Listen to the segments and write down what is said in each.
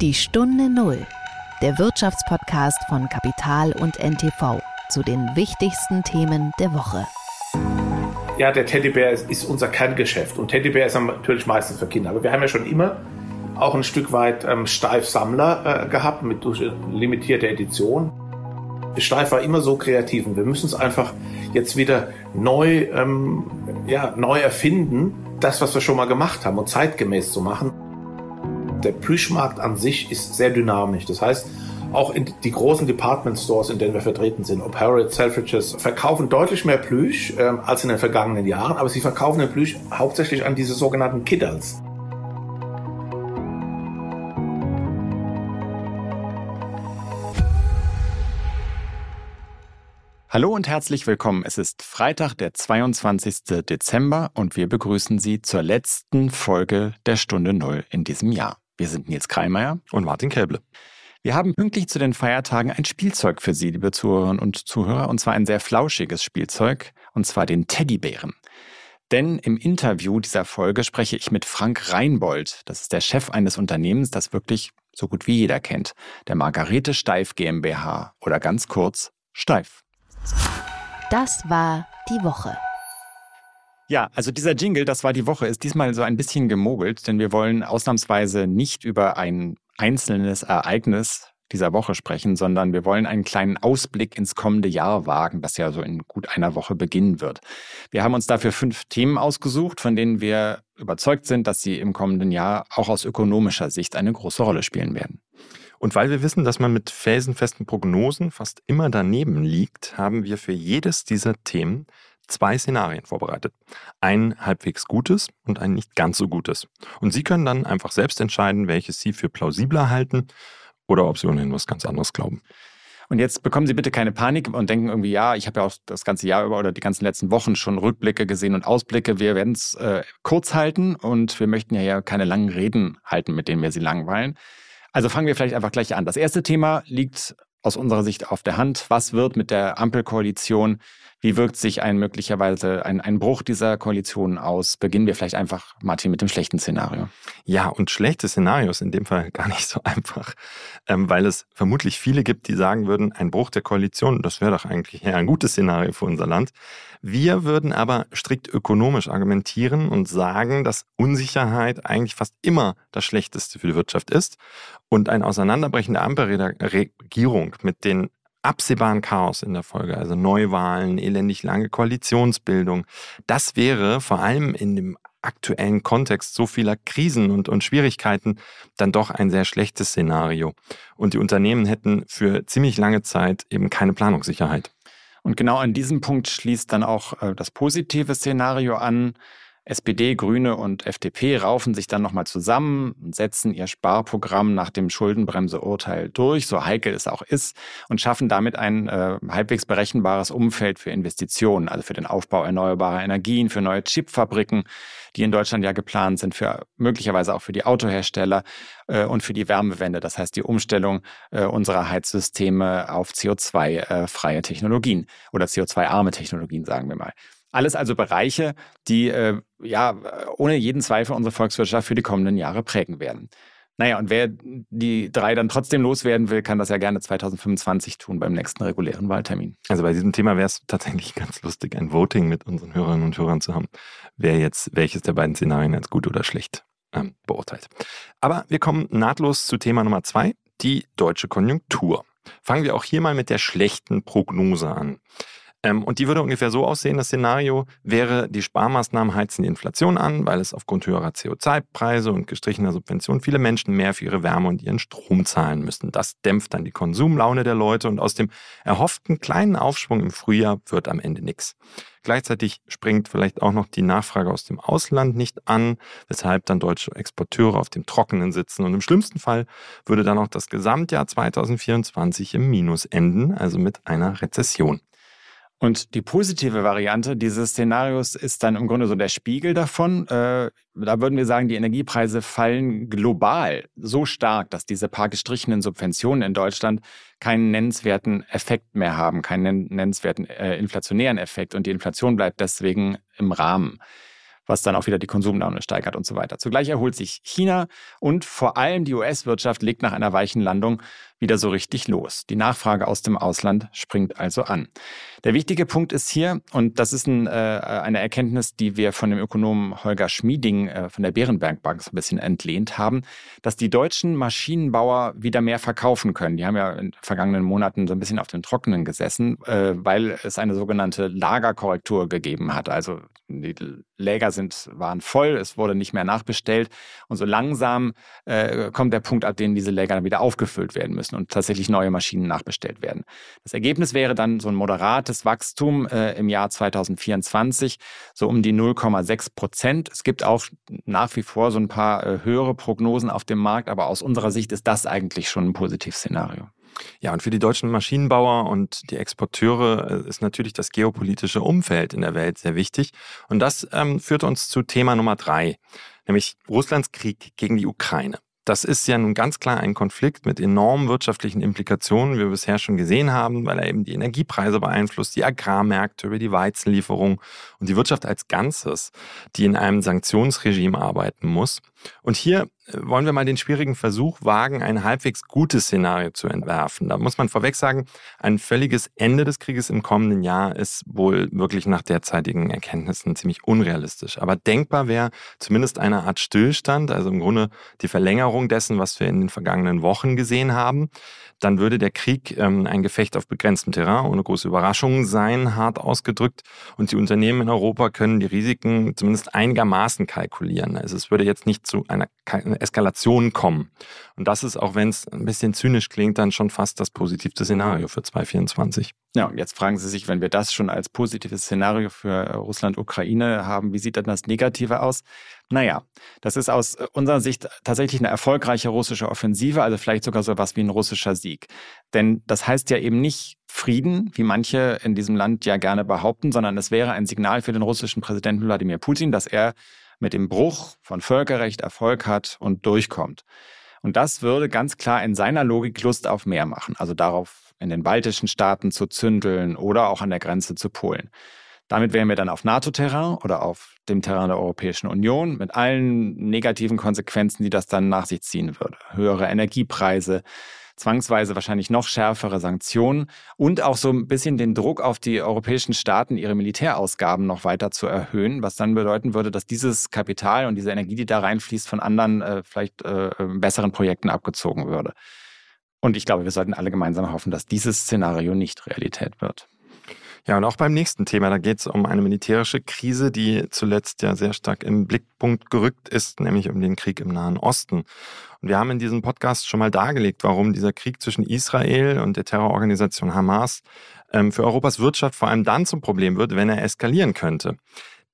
Die Stunde Null, der Wirtschaftspodcast von Kapital und NTV zu den wichtigsten Themen der Woche. Ja, der Teddybär ist, ist unser Kerngeschäft und Teddybär ist natürlich meistens für Kinder. Aber wir haben ja schon immer auch ein Stück weit ähm, Steif Sammler äh, gehabt mit durch limitierte Edition. Steif war immer so kreativ und wir müssen es einfach jetzt wieder neu, ähm, ja, neu erfinden, das, was wir schon mal gemacht haben und zeitgemäß zu machen. Der Plüschmarkt an sich ist sehr dynamisch. Das heißt, auch in die großen Department Stores, in denen wir vertreten sind, ob Selfridges, verkaufen deutlich mehr Plüsch äh, als in den vergangenen Jahren, aber sie verkaufen den Plüsch hauptsächlich an diese sogenannten Kiddles. Hallo und herzlich willkommen. Es ist Freitag, der 22. Dezember und wir begrüßen Sie zur letzten Folge der Stunde Null in diesem Jahr. Wir sind Nils Kreimeier und Martin Käble. Wir haben pünktlich zu den Feiertagen ein Spielzeug für Sie, liebe Zuhörerinnen und Zuhörer, und zwar ein sehr flauschiges Spielzeug, und zwar den Teddybären. Denn im Interview dieser Folge spreche ich mit Frank Reinbold. Das ist der Chef eines Unternehmens, das wirklich so gut wie jeder kennt. Der Margarete Steif GmbH oder ganz kurz Steif. Das war die Woche. Ja, also dieser Jingle, das war die Woche, ist diesmal so ein bisschen gemogelt, denn wir wollen ausnahmsweise nicht über ein einzelnes Ereignis dieser Woche sprechen, sondern wir wollen einen kleinen Ausblick ins kommende Jahr wagen, das ja so in gut einer Woche beginnen wird. Wir haben uns dafür fünf Themen ausgesucht, von denen wir überzeugt sind, dass sie im kommenden Jahr auch aus ökonomischer Sicht eine große Rolle spielen werden. Und weil wir wissen, dass man mit felsenfesten Prognosen fast immer daneben liegt, haben wir für jedes dieser Themen zwei Szenarien vorbereitet. Ein halbwegs gutes und ein nicht ganz so gutes. Und Sie können dann einfach selbst entscheiden, welches Sie für plausibler halten oder ob Sie ohnehin was ganz anderes glauben. Und jetzt bekommen Sie bitte keine Panik und denken irgendwie, ja, ich habe ja auch das ganze Jahr über oder die ganzen letzten Wochen schon Rückblicke gesehen und Ausblicke. Wir werden es äh, kurz halten und wir möchten ja, ja keine langen Reden halten, mit denen wir Sie langweilen. Also fangen wir vielleicht einfach gleich an. Das erste Thema liegt aus unserer Sicht auf der Hand. Was wird mit der Ampelkoalition? Wie wirkt sich ein möglicherweise ein, ein Bruch dieser Koalition aus? Beginnen wir vielleicht einfach, Martin, mit dem schlechten Szenario. Ja, und schlechte Szenarios in dem Fall gar nicht so einfach, ähm, weil es vermutlich viele gibt, die sagen würden, ein Bruch der Koalition, das wäre doch eigentlich eher ein gutes Szenario für unser Land. Wir würden aber strikt ökonomisch argumentieren und sagen, dass Unsicherheit eigentlich fast immer das Schlechteste für die Wirtschaft ist und ein Auseinanderbrechen der Ampelregierung mit den absehbaren Chaos in der Folge, also Neuwahlen, elendig lange Koalitionsbildung. Das wäre vor allem in dem aktuellen Kontext so vieler Krisen und, und Schwierigkeiten dann doch ein sehr schlechtes Szenario. Und die Unternehmen hätten für ziemlich lange Zeit eben keine Planungssicherheit. Und genau an diesem Punkt schließt dann auch äh, das positive Szenario an. SPD, Grüne und FDP raufen sich dann nochmal zusammen und setzen ihr Sparprogramm nach dem Schuldenbremseurteil durch, so heikel es auch ist, und schaffen damit ein äh, halbwegs berechenbares Umfeld für Investitionen, also für den Aufbau erneuerbarer Energien, für neue Chipfabriken, die in Deutschland ja geplant sind, für möglicherweise auch für die Autohersteller äh, und für die Wärmewende, das heißt die Umstellung äh, unserer Heizsysteme auf CO2-freie äh, Technologien oder CO2-arme Technologien, sagen wir mal. Alles also Bereiche, die äh, ja ohne jeden Zweifel unsere Volkswirtschaft für die kommenden Jahre prägen werden. Naja, und wer die drei dann trotzdem loswerden will, kann das ja gerne 2025 tun beim nächsten regulären Wahltermin. Also bei diesem Thema wäre es tatsächlich ganz lustig, ein Voting mit unseren Hörerinnen und Hörern zu haben, wer jetzt welches der beiden Szenarien als gut oder schlecht ähm, beurteilt. Aber wir kommen nahtlos zu Thema Nummer zwei, die deutsche Konjunktur. Fangen wir auch hier mal mit der schlechten Prognose an. Ähm, und die würde ungefähr so aussehen, das Szenario wäre, die Sparmaßnahmen heizen die Inflation an, weil es aufgrund höherer CO2-Preise und gestrichener Subventionen viele Menschen mehr für ihre Wärme und ihren Strom zahlen müssen. Das dämpft dann die Konsumlaune der Leute und aus dem erhofften kleinen Aufschwung im Frühjahr wird am Ende nichts. Gleichzeitig springt vielleicht auch noch die Nachfrage aus dem Ausland nicht an, weshalb dann deutsche Exporteure auf dem Trockenen sitzen. Und im schlimmsten Fall würde dann auch das Gesamtjahr 2024 im Minus enden, also mit einer Rezession. Und die positive Variante dieses Szenarios ist dann im Grunde so der Spiegel davon. Äh, da würden wir sagen, die Energiepreise fallen global so stark, dass diese paar gestrichenen Subventionen in Deutschland keinen nennenswerten Effekt mehr haben, keinen nennenswerten äh, inflationären Effekt und die Inflation bleibt deswegen im Rahmen. was dann auch wieder die Konsumlaune steigert und so weiter. Zugleich erholt sich China und vor allem die US-Wirtschaft legt nach einer weichen Landung wieder so richtig los. Die Nachfrage aus dem Ausland springt also an. Der wichtige Punkt ist hier, und das ist ein, äh, eine Erkenntnis, die wir von dem Ökonomen Holger Schmieding äh, von der Bärenberg Bank so ein bisschen entlehnt haben, dass die deutschen Maschinenbauer wieder mehr verkaufen können. Die haben ja in den vergangenen Monaten so ein bisschen auf dem Trockenen gesessen, äh, weil es eine sogenannte Lagerkorrektur gegeben hat. Also die Läger sind, waren voll, es wurde nicht mehr nachbestellt und so langsam äh, kommt der Punkt, ab dem diese Läger dann wieder aufgefüllt werden müssen müssen und tatsächlich neue Maschinen nachbestellt werden. Das Ergebnis wäre dann so ein moderates Wachstum äh, im Jahr 2024, so um die 0,6 Prozent. Es gibt auch nach wie vor so ein paar äh, höhere Prognosen auf dem Markt, aber aus unserer Sicht ist das eigentlich schon ein Positivszenario. Ja, und für die deutschen Maschinenbauer und die Exporteure äh, ist natürlich das geopolitische Umfeld in der Welt sehr wichtig. Und das ähm, führt uns zu Thema Nummer drei, nämlich Russlands Krieg gegen die Ukraine. Das ist ja nun ganz klar ein Konflikt mit enormen wirtschaftlichen Implikationen, wie wir bisher schon gesehen haben, weil er eben die Energiepreise beeinflusst, die Agrarmärkte über die Weizenlieferung und die Wirtschaft als Ganzes, die in einem Sanktionsregime arbeiten muss. Und hier wollen wir mal den schwierigen Versuch wagen, ein halbwegs gutes Szenario zu entwerfen. Da muss man vorweg sagen, ein völliges Ende des Krieges im kommenden Jahr ist wohl wirklich nach derzeitigen Erkenntnissen ziemlich unrealistisch. Aber denkbar wäre zumindest eine Art Stillstand, also im Grunde die Verlängerung dessen, was wir in den vergangenen Wochen gesehen haben. Dann würde der Krieg ähm, ein Gefecht auf begrenztem Terrain ohne große Überraschungen sein, hart ausgedrückt. Und die Unternehmen in Europa können die Risiken zumindest einigermaßen kalkulieren. Also es würde jetzt nicht zu einer Eskalation kommen. Und das ist, auch wenn es ein bisschen zynisch klingt, dann schon fast das positivste Szenario für 2024. Ja, und jetzt fragen Sie sich, wenn wir das schon als positives Szenario für Russland-Ukraine haben, wie sieht dann das Negative aus? Naja, das ist aus unserer Sicht tatsächlich eine erfolgreiche russische Offensive, also vielleicht sogar so was wie ein russischer Sieg. Denn das heißt ja eben nicht Frieden, wie manche in diesem Land ja gerne behaupten, sondern es wäre ein Signal für den russischen Präsidenten Wladimir Putin, dass er mit dem Bruch von Völkerrecht Erfolg hat und durchkommt. Und das würde ganz klar in seiner Logik Lust auf mehr machen, also darauf in den baltischen Staaten zu zündeln oder auch an der Grenze zu Polen. Damit wären wir dann auf NATO-Terrain oder auf dem Terrain der Europäischen Union mit allen negativen Konsequenzen, die das dann nach sich ziehen würde. Höhere Energiepreise, zwangsweise wahrscheinlich noch schärfere Sanktionen und auch so ein bisschen den Druck auf die europäischen Staaten, ihre Militärausgaben noch weiter zu erhöhen, was dann bedeuten würde, dass dieses Kapital und diese Energie, die da reinfließt, von anderen äh, vielleicht äh, besseren Projekten abgezogen würde. Und ich glaube, wir sollten alle gemeinsam hoffen, dass dieses Szenario nicht Realität wird. Ja, und auch beim nächsten Thema, da geht es um eine militärische Krise, die zuletzt ja sehr stark im Blickpunkt gerückt ist, nämlich um den Krieg im Nahen Osten. Und wir haben in diesem Podcast schon mal dargelegt, warum dieser Krieg zwischen Israel und der Terrororganisation Hamas ähm, für Europas Wirtschaft vor allem dann zum Problem wird, wenn er eskalieren könnte.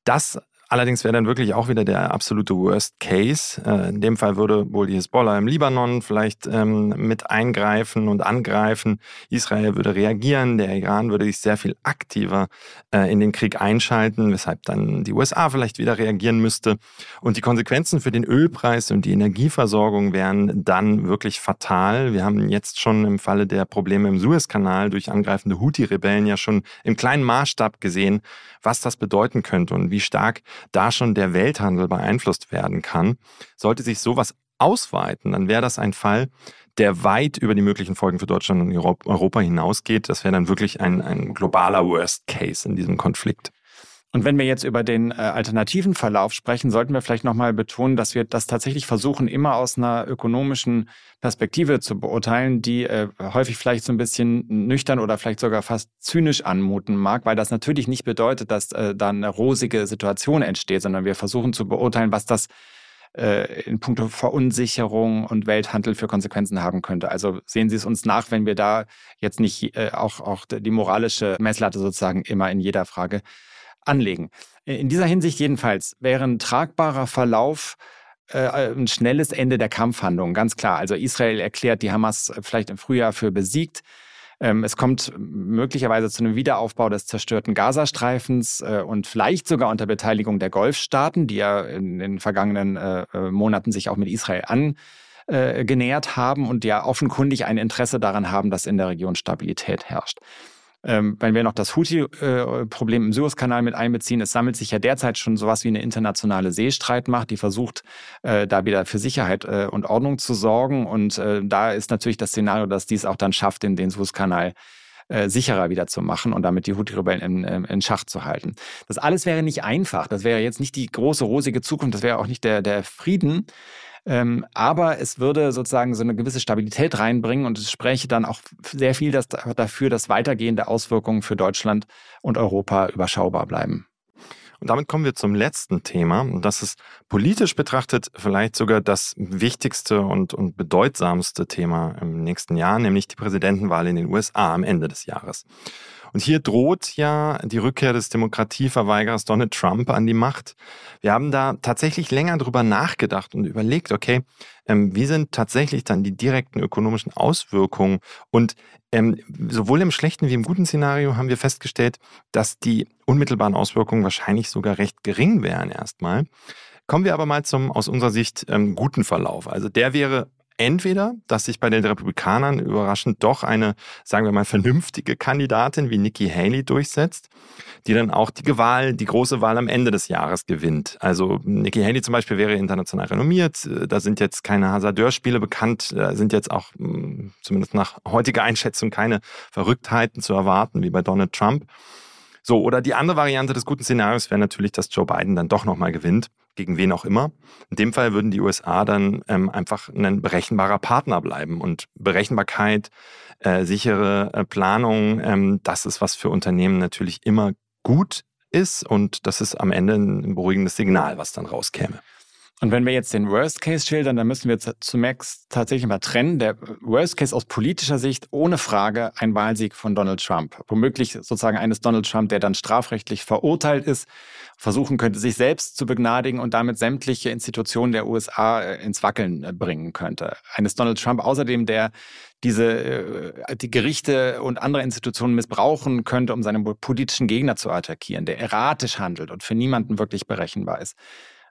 Das Allerdings wäre dann wirklich auch wieder der absolute Worst Case. Äh, in dem Fall würde wohl die Hisbollah im Libanon vielleicht ähm, mit eingreifen und angreifen. Israel würde reagieren. Der Iran würde sich sehr viel aktiver äh, in den Krieg einschalten, weshalb dann die USA vielleicht wieder reagieren müsste. Und die Konsequenzen für den Ölpreis und die Energieversorgung wären dann wirklich fatal. Wir haben jetzt schon im Falle der Probleme im Suezkanal durch angreifende Houthi-Rebellen ja schon im kleinen Maßstab gesehen, was das bedeuten könnte und wie stark da schon der Welthandel beeinflusst werden kann. Sollte sich sowas ausweiten, dann wäre das ein Fall, der weit über die möglichen Folgen für Deutschland und Europa hinausgeht. Das wäre dann wirklich ein, ein globaler Worst Case in diesem Konflikt. Und wenn wir jetzt über den äh, alternativen Verlauf sprechen, sollten wir vielleicht nochmal betonen, dass wir das tatsächlich versuchen, immer aus einer ökonomischen Perspektive zu beurteilen, die äh, häufig vielleicht so ein bisschen nüchtern oder vielleicht sogar fast zynisch anmuten mag, weil das natürlich nicht bedeutet, dass äh, da eine rosige Situation entsteht, sondern wir versuchen zu beurteilen, was das äh, in puncto Verunsicherung und Welthandel für Konsequenzen haben könnte. Also sehen Sie es uns nach, wenn wir da jetzt nicht äh, auch, auch die moralische Messlatte sozusagen immer in jeder Frage anlegen. In dieser Hinsicht jedenfalls wäre ein tragbarer Verlauf äh, ein schnelles Ende der Kampfhandlungen, ganz klar. Also Israel erklärt die Hamas vielleicht im Frühjahr für besiegt. Ähm, es kommt möglicherweise zu einem Wiederaufbau des zerstörten Gazastreifens äh, und vielleicht sogar unter Beteiligung der Golfstaaten, die ja in den vergangenen äh, Monaten sich auch mit Israel angenähert haben und ja offenkundig ein Interesse daran haben, dass in der Region Stabilität herrscht. Ähm, wenn wir noch das Houthi-Problem im Suezkanal mit einbeziehen, es sammelt sich ja derzeit schon sowas wie eine internationale Seestreitmacht, die versucht, äh, da wieder für Sicherheit äh, und Ordnung zu sorgen. Und äh, da ist natürlich das Szenario, dass dies auch dann schafft, in den Suezkanal äh, sicherer wieder zu machen und damit die Houthi-Rebellen in, ähm, in Schach zu halten. Das alles wäre nicht einfach. Das wäre jetzt nicht die große rosige Zukunft. Das wäre auch nicht der, der Frieden. Ähm, aber es würde sozusagen so eine gewisse Stabilität reinbringen und es spräche dann auch sehr viel das, dafür, dass weitergehende Auswirkungen für Deutschland und Europa überschaubar bleiben. Und damit kommen wir zum letzten Thema. Und das ist politisch betrachtet vielleicht sogar das wichtigste und, und bedeutsamste Thema im nächsten Jahr, nämlich die Präsidentenwahl in den USA am Ende des Jahres. Und hier droht ja die Rückkehr des Demokratieverweigerers Donald Trump an die Macht. Wir haben da tatsächlich länger drüber nachgedacht und überlegt, okay, ähm, wie sind tatsächlich dann die direkten ökonomischen Auswirkungen? Und ähm, sowohl im schlechten wie im guten Szenario haben wir festgestellt, dass die unmittelbaren Auswirkungen wahrscheinlich sogar recht gering wären erstmal. Kommen wir aber mal zum aus unserer Sicht ähm, guten Verlauf. Also der wäre entweder, dass sich bei den Republikanern überraschend doch eine, sagen wir mal, vernünftige Kandidatin wie Nikki Haley durchsetzt, die dann auch die Wahl, die große Wahl am Ende des Jahres gewinnt. Also Nikki Haley zum Beispiel wäre international renommiert. Da sind jetzt keine Hasardeurspiele bekannt, da sind jetzt auch hm, zumindest nach heutiger Einschätzung keine Verrücktheiten zu erwarten wie bei Donald Trump. So, oder die andere Variante des guten Szenarios wäre natürlich, dass Joe Biden dann doch nochmal gewinnt gegen wen auch immer. In dem Fall würden die USA dann ähm, einfach ein berechenbarer Partner bleiben. Und Berechenbarkeit, äh, sichere äh, Planung, ähm, das ist was für Unternehmen natürlich immer gut ist. Und das ist am Ende ein beruhigendes Signal, was dann rauskäme. Und wenn wir jetzt den Worst Case schildern, dann müssen wir zunächst tatsächlich mal trennen. Der Worst Case aus politischer Sicht ohne Frage ein Wahlsieg von Donald Trump. Womöglich sozusagen eines Donald Trump, der dann strafrechtlich verurteilt ist, versuchen könnte, sich selbst zu begnadigen und damit sämtliche Institutionen der USA äh, ins Wackeln äh, bringen könnte. Eines Donald Trump außerdem, der diese äh, die Gerichte und andere Institutionen missbrauchen könnte, um seine politischen Gegner zu attackieren, der erratisch handelt und für niemanden wirklich berechenbar ist.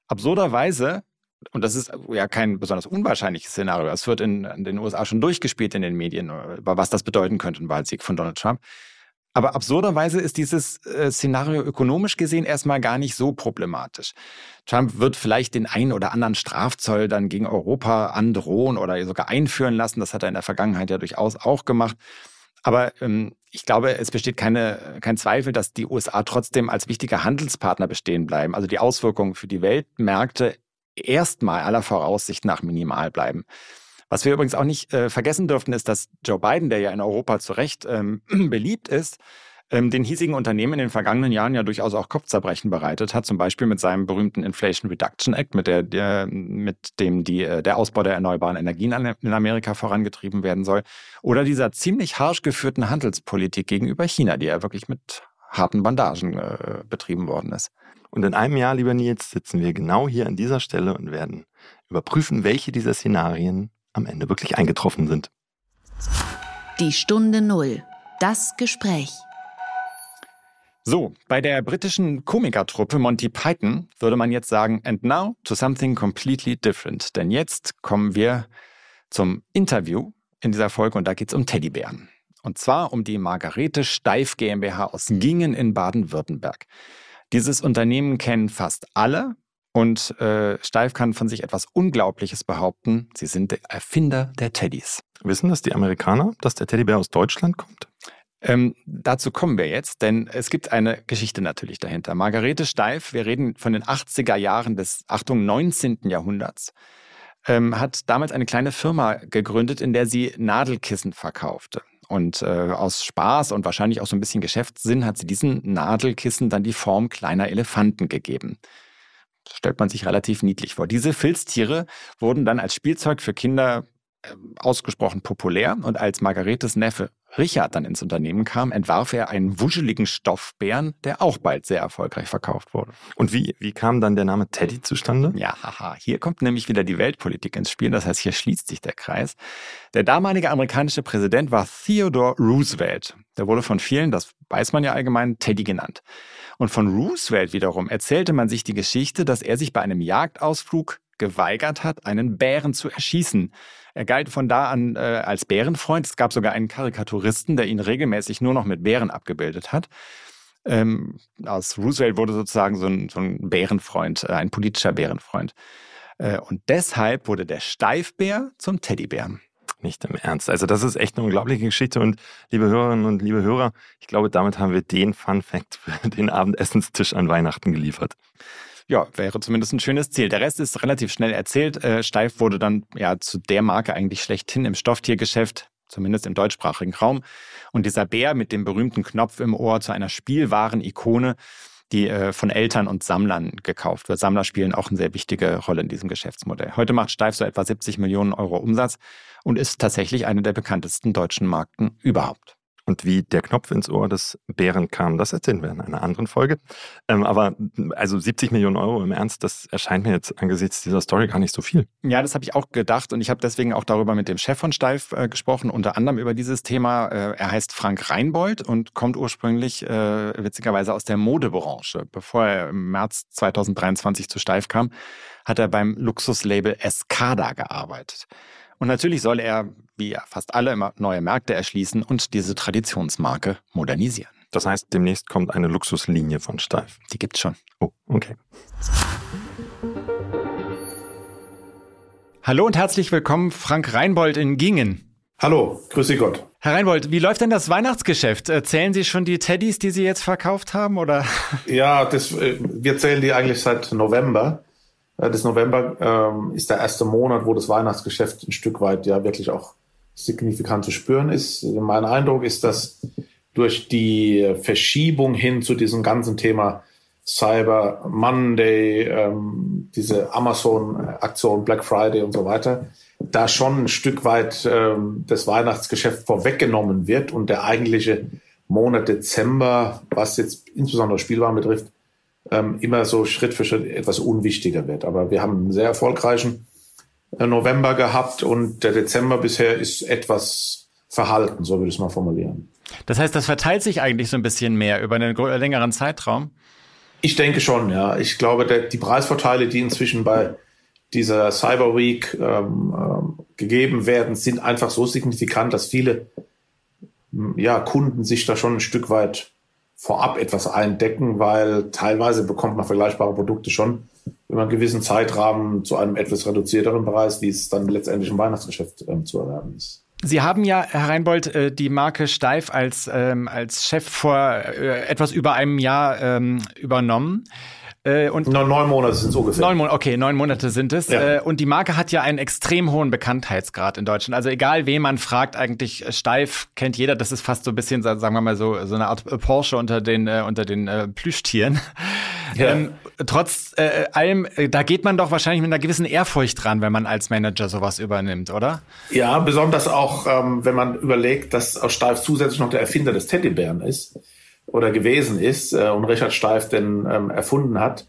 Absurderweise, und das ist ja kein besonders unwahrscheinliches Szenario, es wird in, in den USA schon durchgespielt in den Medien, über was das bedeuten könnte, ein Wahlsieg von Donald Trump. Aber absurderweise ist dieses äh, Szenario ökonomisch gesehen erstmal gar nicht so problematisch. Trump wird vielleicht den einen oder anderen Strafzoll dann gegen Europa androhen oder sogar einführen lassen. Das hat er in der Vergangenheit ja durchaus auch gemacht. Aber ähm, ich glaube, es besteht keine, kein Zweifel, dass die USA trotzdem als wichtiger Handelspartner bestehen bleiben. Also die Auswirkungen für die Weltmärkte erstmal aller Voraussicht nach minimal bleiben. Was wir übrigens auch nicht äh, vergessen dürfen, ist, dass Joe Biden, der ja in Europa zu Recht ähm, beliebt ist, ähm, den hiesigen Unternehmen in den vergangenen Jahren ja durchaus auch Kopfzerbrechen bereitet hat, zum Beispiel mit seinem berühmten Inflation Reduction Act, mit, der, der, mit dem die, äh, der Ausbau der erneuerbaren Energien in Amerika vorangetrieben werden soll, oder dieser ziemlich harsch geführten Handelspolitik gegenüber China, die ja wirklich mit harten Bandagen äh, betrieben worden ist. Und in einem Jahr, lieber Nils, sitzen wir genau hier an dieser Stelle und werden überprüfen, welche dieser Szenarien am Ende wirklich eingetroffen sind. Die Stunde Null. Das Gespräch. So, bei der britischen Komikertruppe Monty Python würde man jetzt sagen, and now to something completely different. Denn jetzt kommen wir zum Interview in dieser Folge und da geht es um Teddybären. Und zwar um die Margarete Steif GmbH aus Gingen in Baden-Württemberg. Dieses Unternehmen kennen fast alle, und äh, Steif kann von sich etwas Unglaubliches behaupten. Sie sind der Erfinder der Teddys. Wissen das die Amerikaner, dass der Teddybär aus Deutschland kommt? Ähm, dazu kommen wir jetzt, denn es gibt eine Geschichte natürlich dahinter. Margarete Steif, wir reden von den 80er Jahren des, Achtung, 19. Jahrhunderts, ähm, hat damals eine kleine Firma gegründet, in der sie Nadelkissen verkaufte. Und äh, aus Spaß und wahrscheinlich auch so ein bisschen Geschäftssinn hat sie diesen Nadelkissen dann die Form kleiner Elefanten gegeben stellt man sich relativ niedlich vor. Diese Filztiere wurden dann als Spielzeug für Kinder ähm, ausgesprochen populär und als Margaretes Neffe Richard dann ins Unternehmen kam, entwarf er einen wuscheligen Stoffbären, der auch bald sehr erfolgreich verkauft wurde. Und wie, wie kam dann der Name Teddy zustande? Ja, haha, hier kommt nämlich wieder die Weltpolitik ins Spiel, das heißt, hier schließt sich der Kreis. Der damalige amerikanische Präsident war Theodore Roosevelt. Der wurde von vielen, das weiß man ja allgemein, Teddy genannt. Und von Roosevelt wiederum erzählte man sich die Geschichte, dass er sich bei einem Jagdausflug geweigert hat, einen Bären zu erschießen. Er galt von da an äh, als Bärenfreund. Es gab sogar einen Karikaturisten, der ihn regelmäßig nur noch mit Bären abgebildet hat. Ähm, aus Roosevelt wurde sozusagen so ein, so ein Bärenfreund, äh, ein politischer Bärenfreund. Äh, und deshalb wurde der Steifbär zum Teddybären. Nicht im Ernst. Also das ist echt eine unglaubliche Geschichte und liebe Hörerinnen und liebe Hörer, ich glaube, damit haben wir den Fun Fact für den Abendessenstisch an Weihnachten geliefert. Ja, wäre zumindest ein schönes Ziel. Der Rest ist relativ schnell erzählt. Äh, Steif wurde dann ja zu der Marke eigentlich schlechthin im Stofftiergeschäft, zumindest im deutschsprachigen Raum. Und dieser Bär mit dem berühmten Knopf im Ohr zu einer Spielwaren-Ikone, die äh, von Eltern und Sammlern gekauft wird. Sammler spielen auch eine sehr wichtige Rolle in diesem Geschäftsmodell. Heute macht Steif so etwa 70 Millionen Euro Umsatz und ist tatsächlich eine der bekanntesten deutschen Marken überhaupt. Und wie der Knopf ins Ohr des Bären kam, das erzählen wir in einer anderen Folge. Ähm, aber also 70 Millionen Euro im Ernst, das erscheint mir jetzt angesichts dieser Story gar nicht so viel. Ja, das habe ich auch gedacht und ich habe deswegen auch darüber mit dem Chef von Steif äh, gesprochen, unter anderem über dieses Thema. Äh, er heißt Frank Reinbold und kommt ursprünglich äh, witzigerweise aus der Modebranche. Bevor er im März 2023 zu Steif kam, hat er beim Luxuslabel Escada gearbeitet. Und natürlich soll er, wie fast alle, immer neue Märkte erschließen und diese Traditionsmarke modernisieren. Das heißt, demnächst kommt eine Luxuslinie von Steif. Die gibt's schon. Oh, okay. Hallo und herzlich willkommen, Frank Reinbold in Gingen. Hallo, grüße Gott. Herr Reinbold, wie läuft denn das Weihnachtsgeschäft? Zählen Sie schon die Teddys, die Sie jetzt verkauft haben, oder? Ja, das, äh, wir zählen die eigentlich seit November. Äh, des November ähm, ist der erste Monat, wo das Weihnachtsgeschäft ein Stück weit ja wirklich auch signifikant zu spüren ist. Mein Eindruck ist, dass durch die Verschiebung hin zu diesem ganzen Thema Cyber Monday, ähm, diese Amazon-Aktion Black Friday und so weiter, da schon ein Stück weit ähm, das Weihnachtsgeschäft vorweggenommen wird und der eigentliche Monat Dezember, was jetzt insbesondere Spielwaren betrifft, ähm, immer so Schritt für Schritt etwas unwichtiger wird. Aber wir haben einen sehr erfolgreichen äh, November gehabt und der Dezember bisher ist etwas verhalten, so würde ich es mal formulieren. Das heißt, das verteilt sich eigentlich so ein bisschen mehr über einen längeren Zeitraum? Ich denke schon, ja. Ich glaube, der, die Preisvorteile, die inzwischen bei dieser Cyber Week ähm, ähm, gegeben werden, sind einfach so signifikant, dass viele ja, Kunden sich da schon ein Stück weit vorab etwas eindecken, weil teilweise bekommt man vergleichbare Produkte schon über einen gewissen Zeitrahmen zu einem etwas reduzierteren Preis, wie es dann letztendlich im Weihnachtsgeschäft ähm, zu erwerben ist. Sie haben ja, Herr Reinbold, äh, die Marke Steif als, ähm, als Chef vor äh, etwas über einem Jahr ähm, übernommen. Äh, und neun, neun Monate sind es ungefähr. Neun Monate, okay, neun Monate sind es. Ja. Äh, und die Marke hat ja einen extrem hohen Bekanntheitsgrad in Deutschland. Also egal, wen man fragt, eigentlich äh, steif kennt jeder. Das ist fast so ein bisschen, sagen wir mal so, so eine Art Porsche unter den äh, unter den äh, Plüschtieren. Ja. Ähm, trotz äh, allem, äh, da geht man doch wahrscheinlich mit einer gewissen Ehrfurcht dran, wenn man als Manager sowas übernimmt, oder? Ja, besonders auch, ähm, wenn man überlegt, dass aus Steif zusätzlich noch der Erfinder des Teddybären ist oder gewesen ist äh, und Richard Steif den ähm, erfunden hat,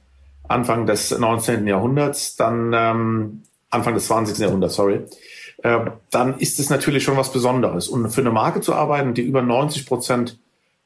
Anfang des 19. Jahrhunderts, dann ähm, Anfang des 20. Jahrhunderts, sorry, äh, dann ist es natürlich schon was Besonderes. Und für eine Marke zu arbeiten, die über 90 Prozent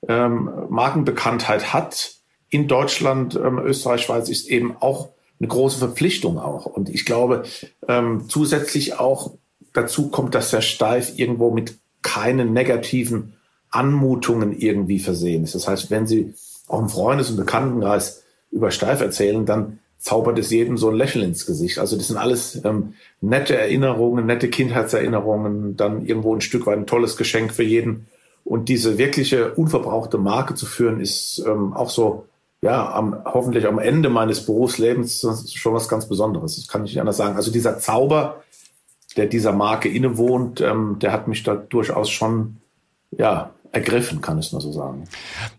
ähm, Markenbekanntheit hat in Deutschland, ähm, Österreich, Schweiz, ist eben auch eine große Verpflichtung auch. Und ich glaube, ähm, zusätzlich auch dazu kommt, dass der Steif irgendwo mit keinen negativen Anmutungen irgendwie versehen ist. Das heißt, wenn Sie auch im Freundes- und Bekanntenkreis über Steif erzählen, dann zaubert es jedem so ein Lächeln ins Gesicht. Also das sind alles ähm, nette Erinnerungen, nette Kindheitserinnerungen, dann irgendwo ein Stück weit ein tolles Geschenk für jeden. Und diese wirkliche unverbrauchte Marke zu führen, ist ähm, auch so, ja, am, hoffentlich am Ende meines Berufslebens schon was ganz Besonderes. Das kann ich nicht anders sagen. Also dieser Zauber, der dieser Marke innewohnt, ähm, der hat mich da durchaus schon, ja, ergriffen, kann ich nur so sagen.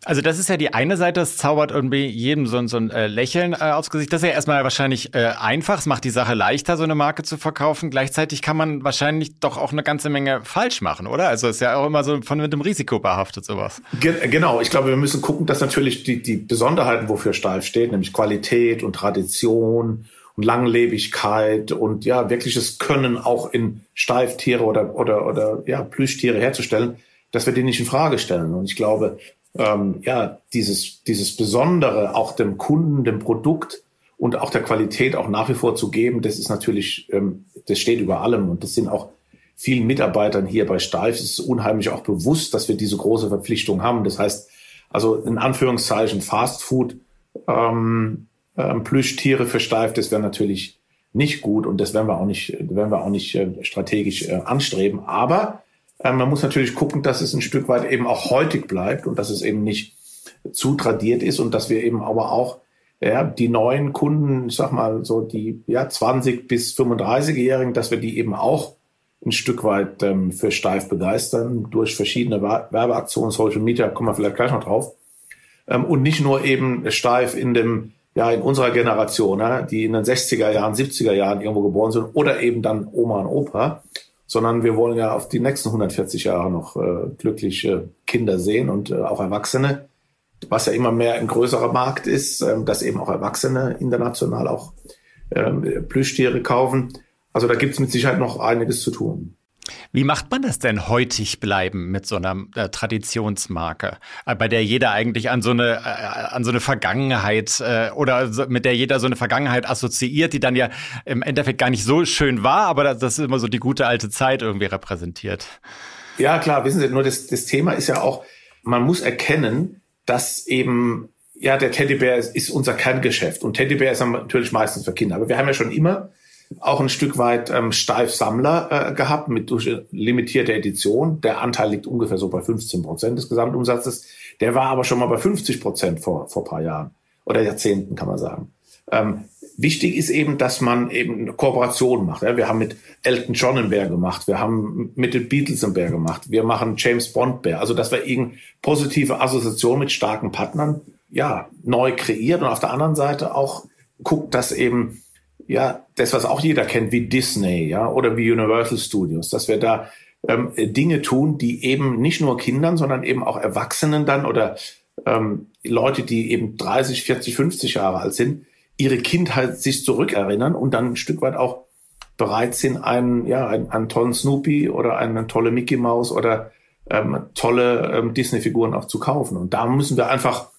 Also das ist ja die eine Seite, das zaubert irgendwie jedem so, so ein äh, Lächeln äh, aufs Gesicht. Das ist ja erstmal wahrscheinlich äh, einfach, es macht die Sache leichter, so eine Marke zu verkaufen. Gleichzeitig kann man wahrscheinlich doch auch eine ganze Menge falsch machen, oder? Also ist ja auch immer so von mit dem Risiko behaftet sowas. Ge genau, ich glaube, wir müssen gucken, dass natürlich die, die Besonderheiten, wofür Steif steht, nämlich Qualität und Tradition und Langlebigkeit und ja, wirkliches Können auch in Steiftiere oder, oder, oder ja, Plüschtiere herzustellen, dass wir den nicht in Frage stellen. Und ich glaube, ähm, ja, dieses, dieses Besondere auch dem Kunden, dem Produkt und auch der Qualität auch nach wie vor zu geben, das ist natürlich, ähm, das steht über allem. Und das sind auch vielen Mitarbeitern hier bei Steif ist es unheimlich auch bewusst, dass wir diese große Verpflichtung haben. Das heißt, also in Anführungszeichen Fast Food, ähm, ähm, Plüschtiere für Steif, das wäre natürlich nicht gut und das werden wir auch nicht, werden wir auch nicht äh, strategisch äh, anstreben. Aber äh, man muss natürlich gucken, dass es ein Stück weit eben auch heutig bleibt und dass es eben nicht zu tradiert ist und dass wir eben aber auch ja, die neuen Kunden, ich sag mal so die ja 20 bis 35-Jährigen, dass wir die eben auch ein Stück weit ähm, für Steif begeistern durch verschiedene Werbeaktionen, Social Media, kommen wir vielleicht gleich noch drauf. Ähm, und nicht nur eben Steif in dem ja in unserer Generation, ja, die in den 60er Jahren, 70er Jahren irgendwo geboren sind oder eben dann Oma und Opa, sondern wir wollen ja auf die nächsten 140 Jahre noch äh, glückliche Kinder sehen und äh, auch Erwachsene, was ja immer mehr ein größerer Markt ist, äh, dass eben auch Erwachsene international auch äh, Plüschtiere kaufen. Also da gibt es mit Sicherheit noch einiges zu tun. Wie macht man das denn heutig bleiben mit so einer äh, Traditionsmarke, äh, bei der jeder eigentlich an so eine, äh, an so eine Vergangenheit äh, oder so, mit der jeder so eine Vergangenheit assoziiert, die dann ja im Endeffekt gar nicht so schön war, aber das, das ist immer so die gute alte Zeit irgendwie repräsentiert. Ja, klar, wissen Sie, nur das, das Thema ist ja auch, man muss erkennen, dass eben ja, der Teddybär ist, ist unser Kerngeschäft und Teddybär ist natürlich meistens für Kinder. Aber wir haben ja schon immer auch ein Stück weit ähm, steif Sammler äh, gehabt mit durch limitierte Edition. Der Anteil liegt ungefähr so bei 15 Prozent des Gesamtumsatzes. Der war aber schon mal bei 50 Prozent vor, vor paar Jahren oder Jahrzehnten, kann man sagen. Ähm, wichtig ist eben, dass man eben eine Kooperation macht. Ja? Wir haben mit Elton John einen Bär gemacht, wir haben mit den Beatles einen Bär gemacht, wir machen James Bond Bär. Also, dass wir eben positive Assoziation mit starken Partnern ja neu kreiert und auf der anderen Seite auch guckt, dass eben ja, das, was auch jeder kennt, wie Disney, ja, oder wie Universal Studios, dass wir da ähm, Dinge tun, die eben nicht nur Kindern, sondern eben auch Erwachsenen dann oder ähm, Leute, die eben 30, 40, 50 Jahre alt sind, ihre Kindheit sich zurückerinnern und dann ein Stück weit auch bereit sind, einen, ja, einen, einen tollen Snoopy oder eine tolle Mickey Mouse oder ähm, tolle ähm, Disney-Figuren auch zu kaufen. Und da müssen wir einfach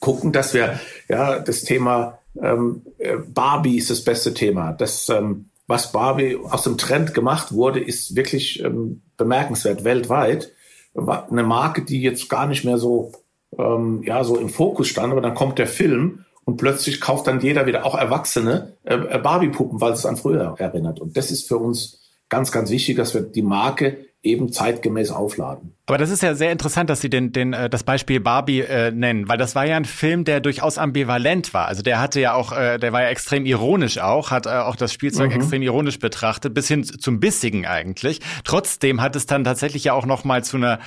gucken, dass wir ja das Thema ähm, äh, Barbie ist das beste Thema. Das, ähm, was Barbie aus dem Trend gemacht wurde, ist wirklich ähm, bemerkenswert weltweit. Eine Marke, die jetzt gar nicht mehr so, ähm, ja, so im Fokus stand, aber dann kommt der Film und plötzlich kauft dann jeder wieder, auch Erwachsene, äh, äh Barbie-Puppen, weil es an früher erinnert. Und das ist für uns ganz, ganz wichtig, dass wir die Marke eben zeitgemäß aufladen. Aber das ist ja sehr interessant, dass Sie den, den, äh, das Beispiel Barbie äh, nennen, weil das war ja ein Film, der durchaus ambivalent war. Also der hatte ja auch, äh, der war ja extrem ironisch auch, hat äh, auch das Spielzeug mhm. extrem ironisch betrachtet, bis hin zum Bissigen eigentlich. Trotzdem hat es dann tatsächlich ja auch noch mal zu einer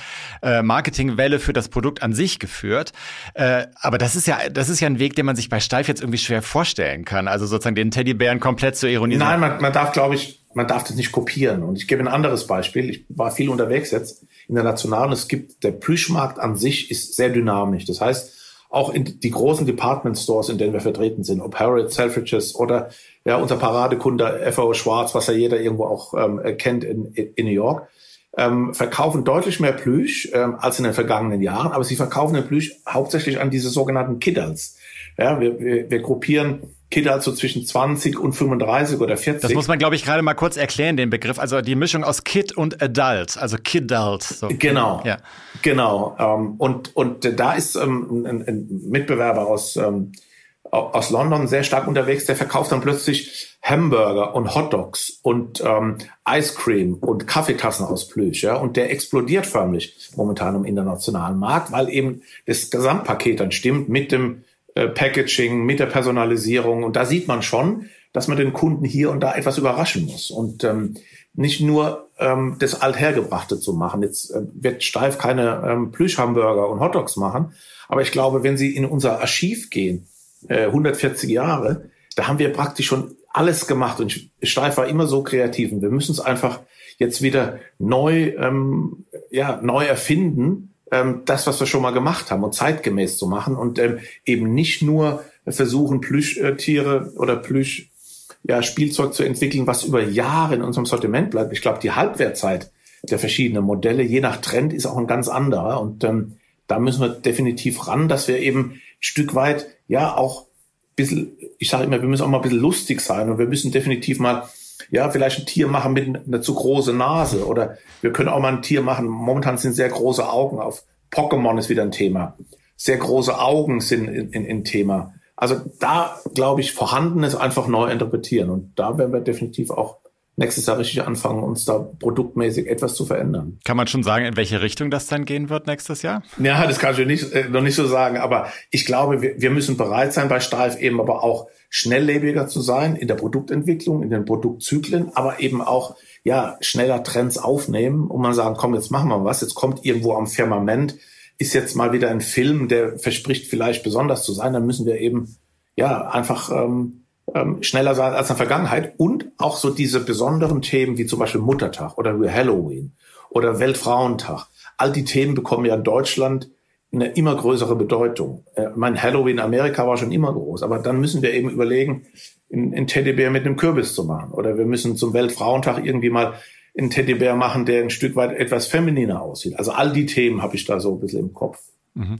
äh, Marketingwelle für das Produkt an sich geführt. Äh, aber das ist ja, das ist ja ein Weg, den man sich bei Steif jetzt irgendwie schwer vorstellen kann. Also sozusagen den Teddybären komplett zu ironisieren. Nein, man, man darf, glaube ich, man darf das nicht kopieren. Und ich gebe ein anderes Beispiel. Ich war viel unterwegs jetzt international und es gibt, der Plüschmarkt an sich ist sehr dynamisch. Das heißt, auch in die großen Department Stores, in denen wir vertreten sind, ob Harrods, Selfridges oder ja, unser Paradekunde F.O. Schwarz, was ja jeder irgendwo auch ähm, kennt in, in New York, ähm, verkaufen deutlich mehr Plüsch ähm, als in den vergangenen Jahren, aber sie verkaufen den Plüsch hauptsächlich an diese sogenannten Kiddles. Ja, wir, wir, wir gruppieren Kinder also zwischen 20 und 35 oder 40. Das muss man, glaube ich, gerade mal kurz erklären, den Begriff. Also die Mischung aus Kid und Adult, also Kidult. So. Genau, ja. genau. Ähm, und, und da ist ähm, ein, ein Mitbewerber aus, ähm, aus London sehr stark unterwegs, der verkauft dann plötzlich Hamburger und Hotdogs und ähm, Ice Cream und Kaffeetassen aus Plüsch. Ja? Und der explodiert förmlich momentan im internationalen Markt, weil eben das Gesamtpaket dann stimmt mit dem äh, Packaging, mit der Personalisierung. Und da sieht man schon, dass man den Kunden hier und da etwas überraschen muss. Und ähm, nicht nur ähm, das Althergebrachte zu machen. Jetzt äh, wird Steif keine ähm, Plüschhamburger und Hotdogs machen. Aber ich glaube, wenn Sie in unser Archiv gehen, äh, 140 Jahre, da haben wir praktisch schon alles gemacht. Und Steif war immer so kreativ. Und wir müssen es einfach jetzt wieder neu, ähm, ja, neu erfinden ähm, das, was wir schon mal gemacht haben und zeitgemäß zu machen und ähm, eben nicht nur versuchen, Plüschtiere oder Plüsch ja, Spielzeug zu entwickeln, was über Jahre in unserem Sortiment bleibt. Ich glaube, die Halbwertzeit der verschiedenen Modelle, je nach Trend, ist auch ein ganz anderer. Und ähm, da müssen wir definitiv ran, dass wir eben Stück weit ja auch bisschen, ich sage immer, wir müssen auch mal ein bisschen lustig sein und wir müssen definitiv mal ja, vielleicht ein Tier machen mit einer zu großen Nase oder wir können auch mal ein Tier machen. Momentan sind sehr große Augen auf Pokémon ist wieder ein Thema. Sehr große Augen sind ein Thema. Also da, glaube ich, Vorhandenes einfach neu interpretieren. Und da werden wir definitiv auch nächstes Jahr richtig anfangen, uns da produktmäßig etwas zu verändern. Kann man schon sagen, in welche Richtung das dann gehen wird nächstes Jahr? Ja, das kann ich nicht, äh, noch nicht so sagen. Aber ich glaube, wir, wir müssen bereit sein, bei Steif eben aber auch schnelllebiger zu sein in der Produktentwicklung, in den Produktzyklen, aber eben auch ja schneller Trends aufnehmen und man sagen, komm, jetzt machen wir was. Jetzt kommt irgendwo am Firmament ist jetzt mal wieder ein Film, der verspricht vielleicht besonders zu sein. Dann müssen wir eben ja einfach ähm, ähm, schneller sein als in der Vergangenheit und auch so diese besonderen Themen wie zum Beispiel Muttertag oder Halloween oder Weltfrauentag. All die Themen bekommen ja in Deutschland eine immer größere Bedeutung. Äh, mein Halloween Amerika war schon immer groß, aber dann müssen wir eben überlegen, einen Teddybär mit einem Kürbis zu machen. Oder wir müssen zum Weltfrauentag irgendwie mal einen Teddybär machen, der ein Stück weit etwas femininer aussieht. Also all die Themen habe ich da so ein bisschen im Kopf. Mhm.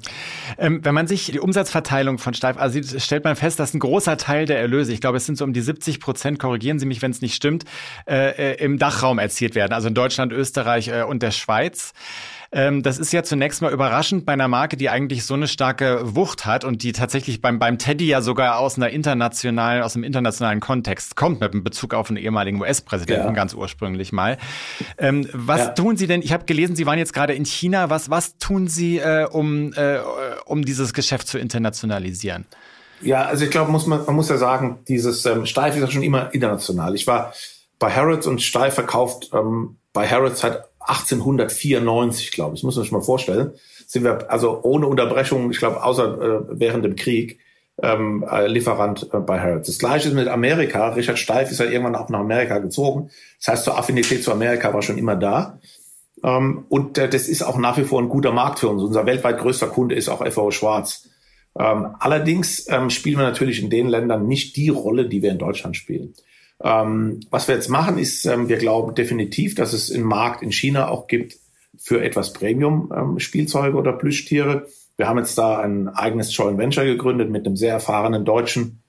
Ähm, wenn man sich die Umsatzverteilung von Steif ansieht, stellt man fest, dass ein großer Teil der Erlöse, ich glaube, es sind so um die 70 Prozent, korrigieren Sie mich, wenn es nicht stimmt, äh, äh, im Dachraum erzielt werden, also in Deutschland, Österreich äh, und der Schweiz. Ähm, das ist ja zunächst mal überraschend bei einer Marke, die eigentlich so eine starke Wucht hat und die tatsächlich beim, beim Teddy ja sogar aus einer internationalen, aus einem internationalen Kontext kommt, mit Bezug auf einen ehemaligen US-Präsidenten ja. ganz ursprünglich mal. Ähm, was ja. tun Sie denn? Ich habe gelesen, Sie waren jetzt gerade in China. Was, was tun Sie, äh, um, äh, um dieses Geschäft zu internationalisieren? Ja, also ich glaube, muss man, man muss ja sagen, dieses ähm, Steif ist ja schon immer international. Ich war bei Harrods und Steif verkauft ähm, bei Harrods seit 1894, glaube ich, muss man sich mal vorstellen, sind wir also ohne Unterbrechung, ich glaube, außer äh, während dem Krieg, ähm, äh, Lieferant äh, bei Harrods. Das gleiche ist mit Amerika. Richard Steif ist ja irgendwann auch nach Amerika gezogen. Das heißt, zur Affinität zu Amerika war schon immer da. Ähm, und äh, das ist auch nach wie vor ein guter Markt für uns. Unser weltweit größter Kunde ist auch FAO Schwarz. Ähm, allerdings ähm, spielen wir natürlich in den Ländern nicht die Rolle, die wir in Deutschland spielen. Ähm, was wir jetzt machen, ist, ähm, wir glauben definitiv, dass es einen Markt in China auch gibt für etwas Premium-Spielzeuge ähm, oder Plüschtiere. Wir haben jetzt da ein eigenes Joint Venture gegründet mit einem sehr erfahrenen Deutschen.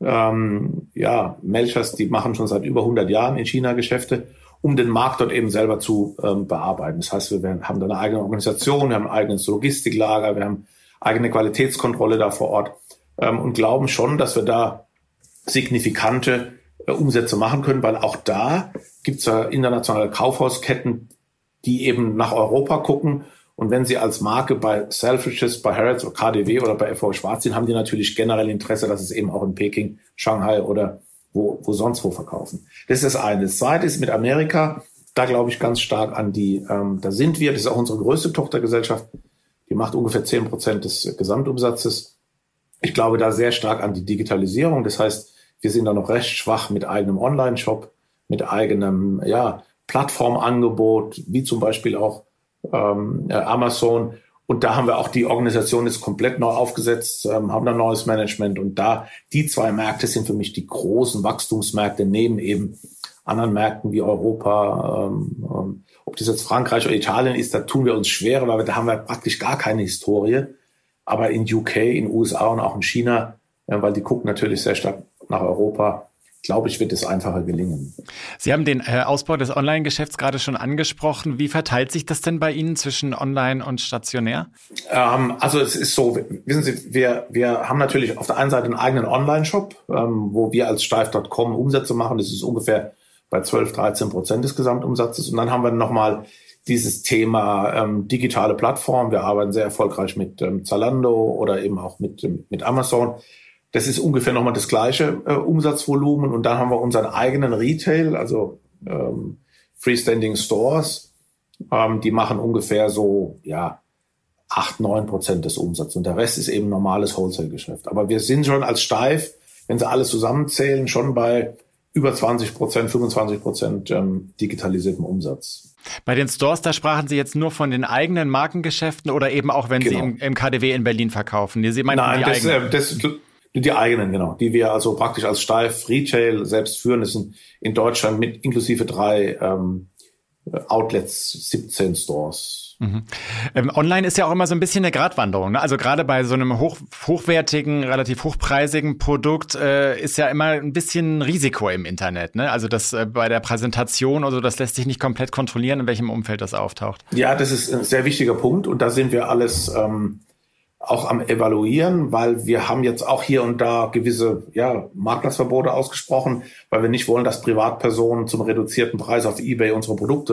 Ähm, ja, Melchers, die machen schon seit über 100 Jahren in China Geschäfte, um den Markt dort eben selber zu ähm, bearbeiten. Das heißt, wir haben da eine eigene Organisation, wir haben ein eigenes Logistiklager, wir haben eigene Qualitätskontrolle da vor Ort ähm, und glauben schon, dass wir da signifikante äh, Umsätze machen können, weil auch da gibt es ja internationale Kaufhausketten, die eben nach Europa gucken. Und wenn sie als Marke bei Selfishes, bei Harrods oder KDW oder bei FV Schwarz sind, haben die natürlich generell Interesse, dass es eben auch in Peking, Shanghai oder wo, wo sonst wo verkaufen. Das ist das eine. Das zweite ist mit Amerika. Da glaube ich ganz stark an die, ähm, da sind wir, das ist auch unsere größte Tochtergesellschaft, die macht ungefähr zehn Prozent des Gesamtumsatzes. Ich glaube da sehr stark an die Digitalisierung. Das heißt, wir sind da noch recht schwach mit eigenem Online-Shop, mit eigenem ja, Plattformangebot, wie zum Beispiel auch ähm, Amazon. Und da haben wir auch die Organisation jetzt komplett neu aufgesetzt, ähm, haben da neues Management. Und da, die zwei Märkte sind für mich die großen Wachstumsmärkte neben eben anderen Märkten wie Europa. Ähm, ähm, ob das jetzt Frankreich oder Italien ist, da tun wir uns schwerer, weil wir, da haben wir praktisch gar keine Historie. Aber in UK, in USA und auch in China, ja, weil die gucken natürlich sehr stark nach Europa, glaube ich, wird es einfacher gelingen. Sie haben den äh, Ausbau des Online-Geschäfts gerade schon angesprochen. Wie verteilt sich das denn bei Ihnen zwischen Online und stationär? Ähm, also es ist so, wissen Sie, wir, wir haben natürlich auf der einen Seite einen eigenen Online-Shop, ähm, wo wir als Steif.com Umsätze machen. Das ist ungefähr bei 12, 13 Prozent des Gesamtumsatzes. Und dann haben wir nochmal dieses Thema ähm, digitale Plattform. Wir arbeiten sehr erfolgreich mit ähm, Zalando oder eben auch mit, mit Amazon. Das ist ungefähr nochmal das gleiche äh, Umsatzvolumen. Und dann haben wir unseren eigenen Retail, also ähm, Freestanding Stores. Ähm, die machen ungefähr so, ja, acht neun Prozent des Umsatzes. Und der Rest ist eben normales Wholesale-Geschäft. Aber wir sind schon als Steif, wenn Sie alles zusammenzählen, schon bei über 20 Prozent, 25 Prozent ähm, digitalisiertem Umsatz. Bei den Stores, da sprachen Sie jetzt nur von den eigenen Markengeschäften oder eben auch, wenn genau. Sie im, im, KDW in Berlin verkaufen? Sie meinen Nein, das, äh, das, die eigenen, genau, die wir also praktisch als Steif Retail selbst führen. Das sind in Deutschland mit inklusive drei ähm, Outlets, 17 Stores. Mhm. Ähm, online ist ja auch immer so ein bisschen eine Gratwanderung. Ne? Also gerade bei so einem hoch, hochwertigen, relativ hochpreisigen Produkt äh, ist ja immer ein bisschen Risiko im Internet. Ne? Also das äh, bei der Präsentation oder so, das lässt sich nicht komplett kontrollieren, in welchem Umfeld das auftaucht. Ja, das ist ein sehr wichtiger Punkt und da sind wir alles ähm, auch am Evaluieren, weil wir haben jetzt auch hier und da gewisse ja, Marktplatzverbote ausgesprochen, weil wir nicht wollen, dass Privatpersonen zum reduzierten Preis auf eBay unsere Produkte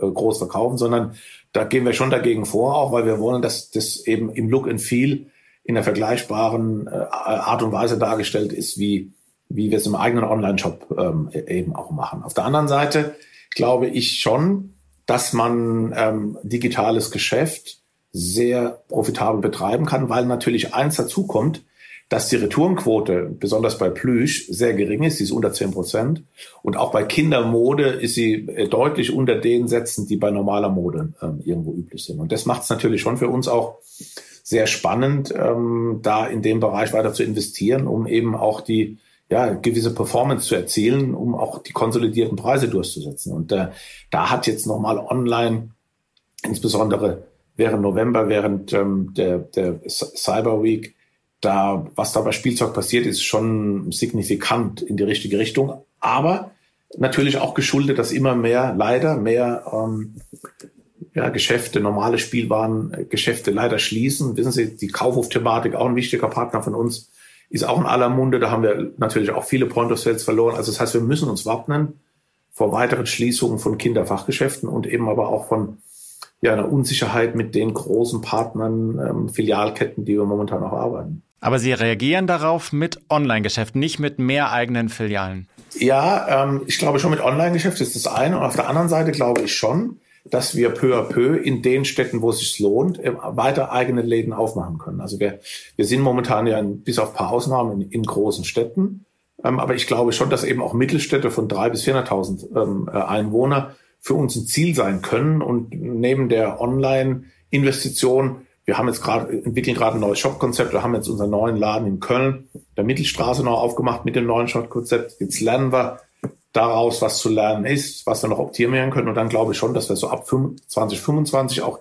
äh, äh, groß verkaufen, sondern da gehen wir schon dagegen vor, auch weil wir wollen, dass das eben im Look and Feel in einer vergleichbaren äh, Art und Weise dargestellt ist, wie, wie wir es im eigenen Online-Shop ähm, eben auch machen. Auf der anderen Seite glaube ich schon, dass man ähm, digitales Geschäft sehr profitabel betreiben kann, weil natürlich eins dazu kommt, dass die Retourenquote, besonders bei Plüsch, sehr gering ist, sie ist unter 10 Prozent. Und auch bei Kindermode ist sie äh, deutlich unter den Sätzen, die bei normaler Mode ähm, irgendwo üblich sind. Und das macht es natürlich schon für uns auch sehr spannend, ähm, da in dem Bereich weiter zu investieren, um eben auch die ja, gewisse Performance zu erzielen, um auch die konsolidierten Preise durchzusetzen. Und äh, da hat jetzt nochmal online, insbesondere während November, während ähm, der, der Cyber Week, da, was da bei Spielzeug passiert, ist schon signifikant in die richtige Richtung. Aber natürlich auch geschuldet, dass immer mehr, leider mehr ähm, ja, Geschäfte, normale Spielwarengeschäfte leider schließen. Wissen Sie, die Kaufhof-Thematik, auch ein wichtiger Partner von uns, ist auch in aller Munde. Da haben wir natürlich auch viele Point of Sales verloren. Also das heißt, wir müssen uns wappnen vor weiteren Schließungen von Kinderfachgeschäften und eben aber auch von ja, einer Unsicherheit mit den großen Partnern, ähm, Filialketten, die wir momentan auch arbeiten. Aber Sie reagieren darauf mit Online-Geschäften, nicht mit mehr eigenen Filialen. Ja, ähm, ich glaube schon mit Online-Geschäft ist das eine. Und auf der anderen Seite glaube ich schon, dass wir peu à peu in den Städten, wo es sich lohnt, äh, weiter eigene Läden aufmachen können. Also wir, wir sind momentan ja in, bis auf paar Ausnahmen in, in großen Städten. Ähm, aber ich glaube schon, dass eben auch Mittelstädte von drei bis 400.000 ähm, äh, Einwohner für uns ein Ziel sein können. Und neben der Online-Investition wir haben jetzt gerade, entwickeln gerade ein neues Shop-Konzept. Wir haben jetzt unseren neuen Laden in Köln, der Mittelstraße noch aufgemacht mit dem neuen Shop-Konzept. Jetzt lernen wir daraus, was zu lernen ist, was wir noch optimieren können. Und dann glaube ich schon, dass wir so ab 2025 auch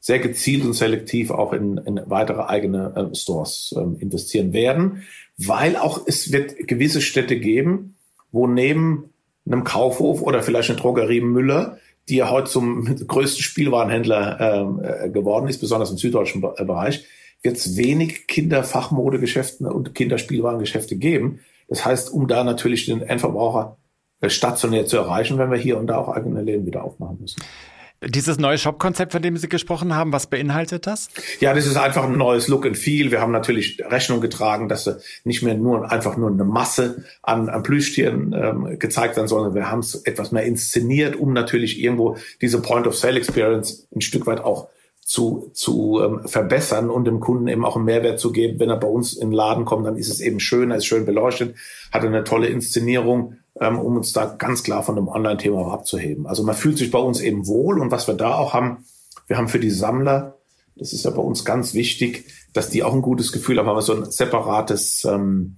sehr gezielt und selektiv auch in, in weitere eigene äh, Stores äh, investieren werden, weil auch es wird gewisse Städte geben, wo neben einem Kaufhof oder vielleicht eine Drogerie Müller die ja heute zum größten Spielwarenhändler ähm, äh, geworden ist, besonders im süddeutschen äh, Bereich, wird es wenig Kinderfachmodegeschäfte und Kinderspielwarengeschäfte geben. Das heißt, um da natürlich den Endverbraucher äh, stationär zu erreichen, werden wir hier und da auch eigene Läden wieder aufmachen müssen. Dieses neue Shop-Konzept, von dem Sie gesprochen haben, was beinhaltet das? Ja, das ist einfach ein neues Look and Feel. Wir haben natürlich Rechnung getragen, dass nicht mehr nur einfach nur eine Masse an, an Plüschtieren ähm, gezeigt werden, sondern wir haben es etwas mehr inszeniert, um natürlich irgendwo diese Point-of-Sale-Experience ein Stück weit auch zu, zu ähm, verbessern und dem Kunden eben auch einen Mehrwert zu geben. Wenn er bei uns in den Laden kommt, dann ist es eben schön, er ist schön beleuchtet, hat eine tolle Inszenierung ähm, um uns da ganz klar von dem Online-Thema abzuheben. Also man fühlt sich bei uns eben wohl und was wir da auch haben, wir haben für die Sammler, das ist ja bei uns ganz wichtig, dass die auch ein gutes Gefühl haben, haben wir so ein separates, ähm,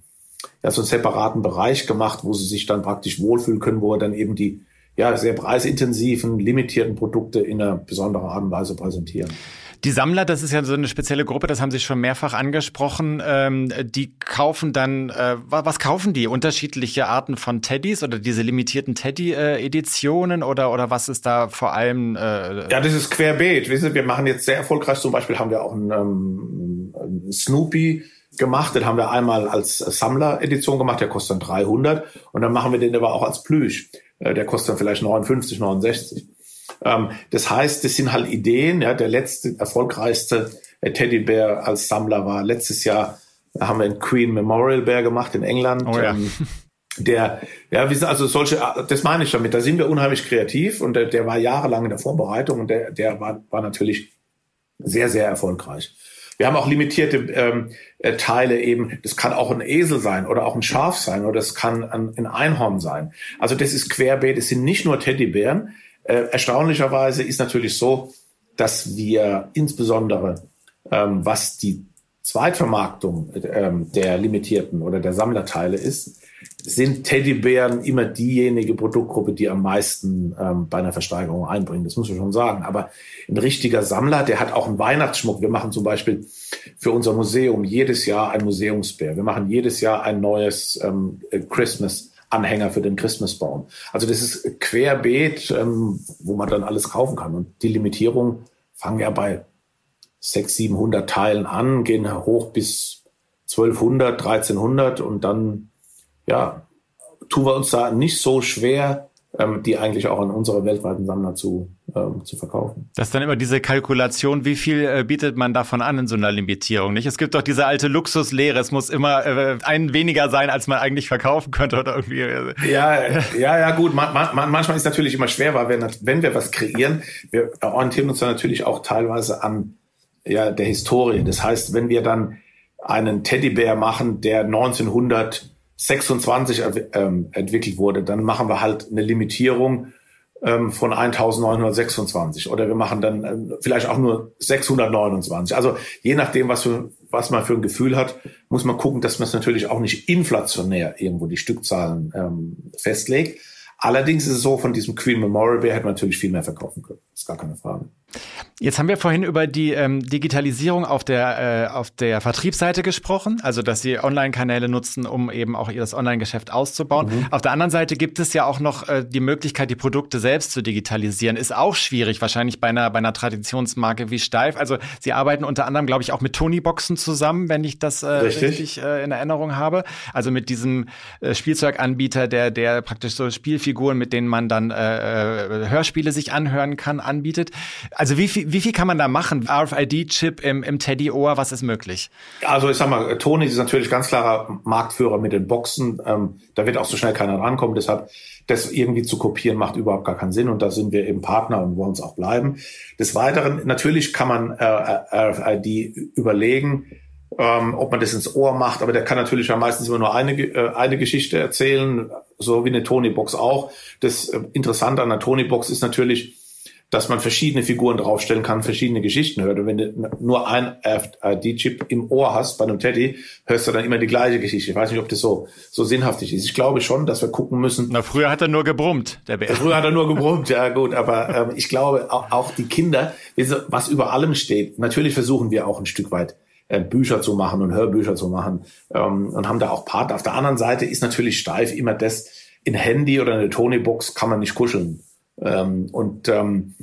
ja, so einen separaten Bereich gemacht, wo sie sich dann praktisch wohlfühlen können, wo wir dann eben die ja, sehr preisintensiven, limitierten Produkte in einer besonderen Art und Weise präsentieren. Die Sammler, das ist ja so eine spezielle Gruppe, das haben Sie schon mehrfach angesprochen. Ähm, die kaufen dann, äh, was kaufen die? Unterschiedliche Arten von Teddys oder diese limitierten Teddy-Editionen oder, oder was ist da vor allem? Äh, ja, das ist querbeet. Wissen Sie, wir machen jetzt sehr erfolgreich, zum Beispiel haben wir auch einen, ähm, einen Snoopy gemacht. Den haben wir einmal als Sammler-Edition gemacht, der kostet dann 300. Und dann machen wir den aber auch als Plüsch. Äh, der kostet dann vielleicht 59, 69. Ähm, das heißt, das sind halt Ideen. Ja, der letzte erfolgreichste äh, Teddybär als Sammler war letztes Jahr, da haben wir einen Queen Memorial Bär gemacht in England. Oh ja. Ähm, der, ja, wie also solche, äh, das meine ich damit. Da sind wir unheimlich kreativ und der, der war jahrelang in der Vorbereitung und der, der war, war natürlich sehr, sehr erfolgreich. Wir haben auch limitierte ähm, äh, Teile eben. Das kann auch ein Esel sein oder auch ein Schaf sein oder das kann ein, ein Einhorn sein. Also das ist querbeet. Es sind nicht nur Teddybären. Äh, erstaunlicherweise ist natürlich so, dass wir insbesondere, ähm, was die Zweitvermarktung ähm, der limitierten oder der Sammlerteile ist, sind Teddybären immer diejenige Produktgruppe, die am meisten ähm, bei einer Versteigerung einbringen. Das muss man schon sagen. Aber ein richtiger Sammler, der hat auch einen Weihnachtsschmuck. Wir machen zum Beispiel für unser Museum jedes Jahr ein Museumsbär. Wir machen jedes Jahr ein neues ähm, Christmas. Anhänger für den Christmasbaum. Also das ist querbeet, ähm, wo man dann alles kaufen kann. Und die Limitierung fangen ja bei 600, 700 Teilen an, gehen hoch bis 1200, 1300 und dann ja, tun wir uns da nicht so schwer, die eigentlich auch an unsere weltweiten Sammler zu, ähm, zu verkaufen. Das ist dann immer diese Kalkulation, wie viel äh, bietet man davon an in so einer Limitierung, nicht? Es gibt doch diese alte Luxuslehre, es muss immer äh, ein weniger sein, als man eigentlich verkaufen könnte oder irgendwie. Äh. Ja, ja, ja, gut. Man, man, manchmal ist es natürlich immer schwer, weil wir, wenn wir was kreieren, wir orientieren uns dann natürlich auch teilweise an ja, der Historie. Das heißt, wenn wir dann einen Teddybär machen, der 1900 26 ähm, entwickelt wurde, dann machen wir halt eine Limitierung ähm, von 1926 oder wir machen dann ähm, vielleicht auch nur 629. Also je nachdem, was, für, was man für ein Gefühl hat, muss man gucken, dass man es natürlich auch nicht inflationär irgendwo die Stückzahlen ähm, festlegt. Allerdings ist es so, von diesem Queen Memorial Bear hätte man natürlich viel mehr verkaufen können. Ist gar keine Frage. Jetzt haben wir vorhin über die ähm, Digitalisierung auf der, äh, auf der Vertriebsseite gesprochen, also dass Sie Online-Kanäle nutzen, um eben auch Ihr Online-Geschäft auszubauen. Mhm. Auf der anderen Seite gibt es ja auch noch äh, die Möglichkeit, die Produkte selbst zu digitalisieren. Ist auch schwierig, wahrscheinlich bei einer, bei einer Traditionsmarke wie Steif. Also Sie arbeiten unter anderem, glaube ich, auch mit Tony-Boxen zusammen, wenn ich das äh, richtig, richtig äh, in Erinnerung habe. Also mit diesem äh, Spielzeuganbieter, der, der praktisch so Spielfiguren, mit denen man dann äh, äh Hörspiele sich anhören kann, anbietet. Also wie viel, wie viel kann man da machen? RFID-Chip im, im Teddy-Ohr, was ist möglich? Also ich sag mal, Tony ist natürlich ganz klarer Marktführer mit den Boxen. Ähm, da wird auch so schnell keiner rankommen. Deshalb das irgendwie zu kopieren macht überhaupt gar keinen Sinn und da sind wir eben Partner und wollen es auch bleiben. Des Weiteren, natürlich kann man äh, RFID überlegen, ähm, ob man das ins Ohr macht, aber der kann natürlich ja meistens immer nur eine, äh, eine Geschichte erzählen, so wie eine Tony-Box auch. Das äh, Interessante an der Tony-Box ist natürlich, dass man verschiedene Figuren draufstellen kann, verschiedene Geschichten hört. Und wenn du nur ein RFID-Chip im Ohr hast bei einem Teddy, hörst du dann immer die gleiche Geschichte. Ich weiß nicht, ob das so, so sinnhaftig ist. Ich glaube schon, dass wir gucken müssen. Na, früher hat er nur gebrummt, der Bär. Früher hat er nur gebrummt, ja gut. Aber ähm, ich glaube, auch, auch die Kinder, was über allem steht, natürlich versuchen wir auch ein Stück weit äh, Bücher zu machen und Hörbücher zu machen ähm, und haben da auch Partner. Auf der anderen Seite ist natürlich steif immer das, in Handy oder eine Tony-Box kann man nicht kuscheln. Ähm, und ähm,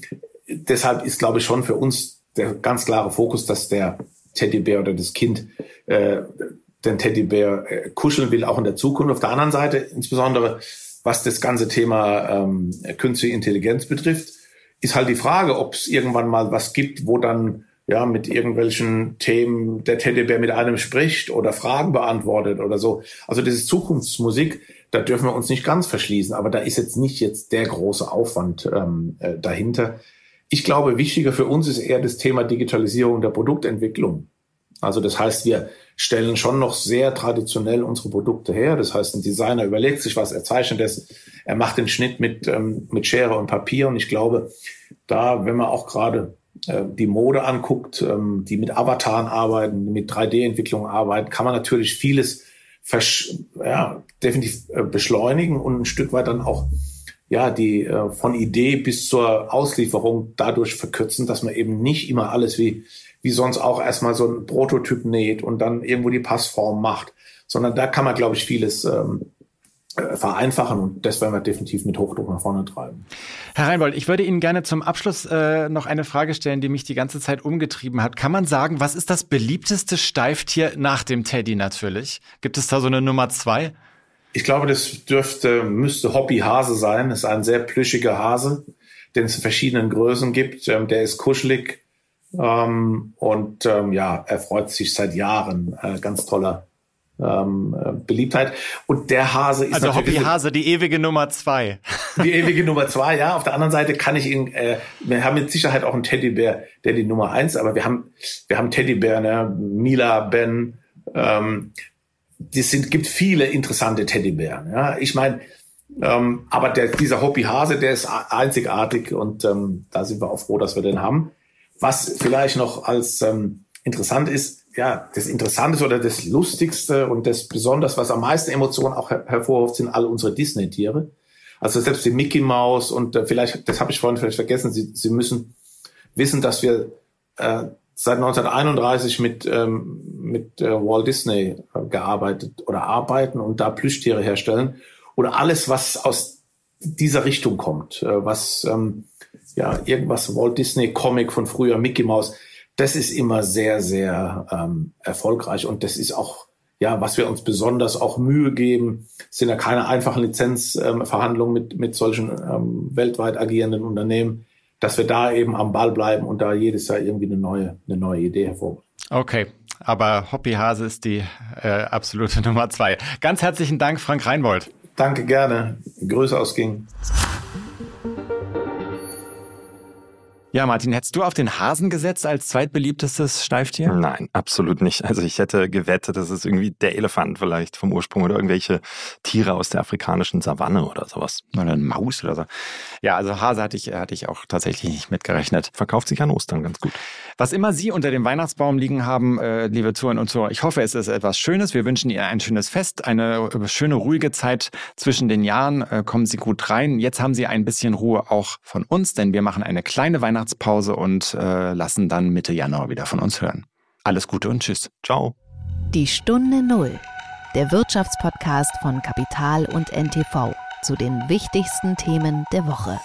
deshalb ist, glaube ich, schon für uns der ganz klare Fokus, dass der Teddybär oder das Kind äh, den Teddybär äh, kuscheln will, auch in der Zukunft. Auf der anderen Seite, insbesondere was das ganze Thema ähm, künstliche Intelligenz betrifft, ist halt die Frage, ob es irgendwann mal was gibt, wo dann ja mit irgendwelchen Themen der Teddybär mit einem spricht oder Fragen beantwortet oder so. Also das ist Zukunftsmusik da dürfen wir uns nicht ganz verschließen, aber da ist jetzt nicht jetzt der große Aufwand ähm, äh, dahinter. Ich glaube, wichtiger für uns ist eher das Thema Digitalisierung der Produktentwicklung. Also das heißt, wir stellen schon noch sehr traditionell unsere Produkte her. Das heißt, ein Designer überlegt sich was, er zeichnet er macht den Schnitt mit, ähm, mit Schere und Papier. Und ich glaube, da, wenn man auch gerade äh, die Mode anguckt, ähm, die mit Avataren arbeiten, mit 3D-Entwicklung arbeiten, kann man natürlich vieles ja, definitiv äh, beschleunigen und ein Stück weit dann auch ja, die äh, von Idee bis zur Auslieferung dadurch verkürzen, dass man eben nicht immer alles wie, wie sonst auch erstmal so ein Prototyp näht und dann irgendwo die Passform macht, sondern da kann man, glaube ich, vieles ähm, äh, vereinfachen und das werden wir definitiv mit Hochdruck nach vorne treiben. Herr Reinbold, ich würde Ihnen gerne zum Abschluss äh, noch eine Frage stellen, die mich die ganze Zeit umgetrieben hat. Kann man sagen, was ist das beliebteste Steiftier nach dem Teddy natürlich? Gibt es da so eine Nummer zwei? Ich glaube, das dürfte, müsste Hobby Hase sein. Das ist ein sehr plüschiger Hase, den es in verschiedenen Größen gibt. Ähm, der ist kuschelig ähm, und ähm, ja, er freut sich seit Jahren. Äh, ganz toller ähm, äh, Beliebtheit. Und der Hase ist also Hobby Hase, die ewige Nummer zwei. Die ewige Nummer zwei, ja. Auf der anderen Seite kann ich ihn, äh, wir haben mit Sicherheit auch einen Teddybär, der die Nummer eins, aber wir haben, wir haben Teddybär, ne, Mila, Ben, ähm, das sind, gibt viele interessante Teddybären. Ja, ich meine, ähm, aber der, dieser Hobby Hase, der ist einzigartig und ähm, da sind wir auch froh, dass wir den haben. Was vielleicht noch als ähm, interessant ist, ja, das Interessanteste oder das Lustigste und das Besonders, was am meisten Emotionen auch her hervorruft, sind alle unsere Disney-Tiere. Also selbst die Mickey Mouse und äh, vielleicht, das habe ich vorhin vielleicht vergessen, Sie, Sie müssen wissen, dass wir äh, seit 1931 mit, ähm, mit äh, Walt Disney äh, gearbeitet oder arbeiten und da Plüschtiere herstellen. Oder alles, was aus dieser Richtung kommt, äh, was ähm, ja irgendwas Walt Disney Comic von früher, Mickey Mouse, das ist immer sehr, sehr ähm, erfolgreich und das ist auch, ja, was wir uns besonders auch Mühe geben, sind ja keine einfachen Lizenzverhandlungen ähm, mit, mit solchen ähm, weltweit agierenden Unternehmen, dass wir da eben am Ball bleiben und da jedes Jahr irgendwie eine neue, eine neue Idee hervorbringen. Okay, aber Hobbyhase ist die äh, absolute Nummer zwei. Ganz herzlichen Dank, Frank Reinbold. Danke gerne. Grüße aus Ging. Ja, Martin, hättest du auf den Hasen gesetzt als zweitbeliebtestes Steiftier? Nein, absolut nicht. Also ich hätte gewettet, das ist irgendwie der Elefant vielleicht vom Ursprung oder irgendwelche Tiere aus der afrikanischen Savanne oder sowas. Oder eine Maus oder so. Ja, also Hase hatte ich, hatte ich auch tatsächlich nicht mitgerechnet. Verkauft sich an Ostern ganz gut. Was immer Sie unter dem Weihnachtsbaum liegen haben, äh, liebe Zuhörer und Zuhörer, ich hoffe, es ist etwas Schönes. Wir wünschen Ihnen ein schönes Fest, eine äh, schöne, ruhige Zeit zwischen den Jahren. Äh, kommen Sie gut rein. Jetzt haben Sie ein bisschen Ruhe auch von uns, denn wir machen eine kleine Weihnachts Weihnachtspause und äh, lassen dann Mitte Januar wieder von uns hören. Alles Gute und Tschüss. Ciao. Die Stunde Null, der Wirtschaftspodcast von Kapital und NTV zu den wichtigsten Themen der Woche.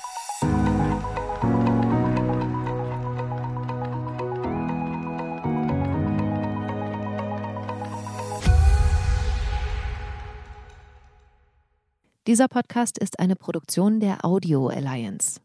Dieser Podcast ist eine Produktion der Audio Alliance.